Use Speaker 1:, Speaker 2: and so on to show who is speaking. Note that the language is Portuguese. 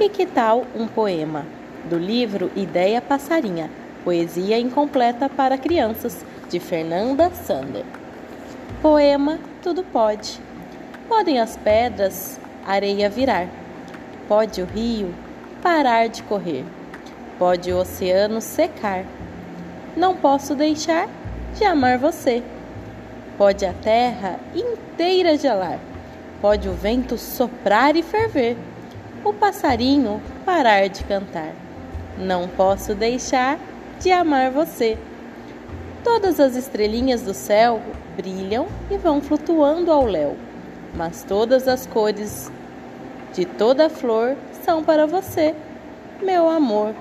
Speaker 1: E que tal um poema? Do livro Ideia Passarinha, Poesia Incompleta para Crianças, de Fernanda Sander. Poema Tudo Pode. Podem as pedras areia virar, pode o rio parar de correr, pode o oceano secar. Não posso deixar de amar você. Pode a terra inteira gelar, pode o vento soprar e ferver o passarinho parar de cantar. Não posso deixar de amar você. Todas as estrelinhas do céu brilham e vão flutuando ao léu, mas todas as cores de toda flor são para você, meu amor.